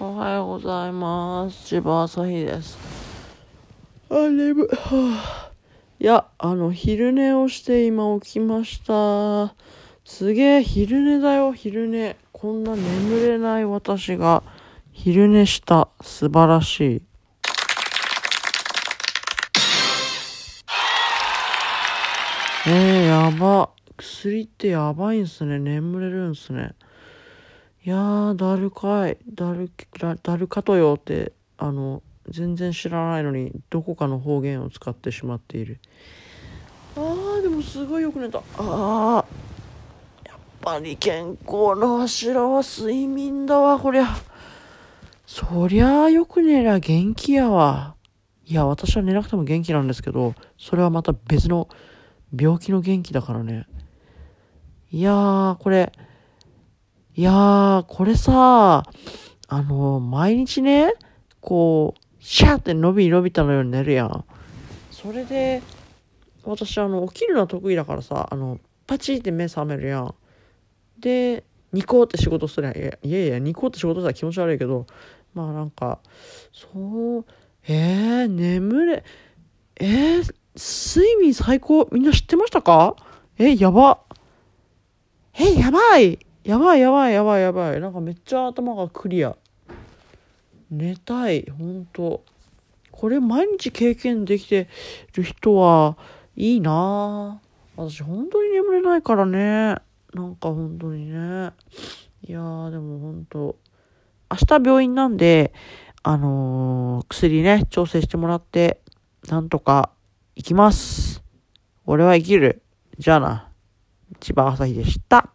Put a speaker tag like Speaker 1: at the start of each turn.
Speaker 1: おはようございます。千葉朝日です。あ、眠い。はあ、いや、あの、昼寝をして今起きました。すげえ、昼寝だよ、昼寝。こんな眠れない私が昼寝した。素晴らしい。えー、やば。薬ってやばいんすね。眠れるんすね。いやー、だるかい。だる、だだるかとよって、あの、全然知らないのに、どこかの方言を使ってしまっている。あー、でもすごいよく寝た。あー、やっぱり健康の柱は睡眠だわ、こりゃ。そりゃあよく寝りゃ元気やわ。いや、私は寝なくても元気なんですけど、それはまた別の病気の元気だからね。いやー、これ、いやー、これさ、あの、毎日ね、こう、シャーって伸び伸びたのように寝るやん。それで、私、あの、起きるのは得意だからさ、あの、パチって目覚めるやん。で、ニコって仕事すりゃ、いやいやいや、ニコって仕事したら気持ち悪いけど、まあなんか、そう、えー、眠れ、えー、睡眠最高、みんな知ってましたか？え、やば。え、やばいやばいやばいやばいやばい。なんかめっちゃ頭がクリア。寝たい、ほんと。これ毎日経験できてる人はいいなぁ私本当に眠れないからね。なんか本当にね。いやーでも本当明日病院なんで、あのー薬ね、調整してもらって、なんとか行きます。俺は生きる。じゃあな。千葉朝日でした。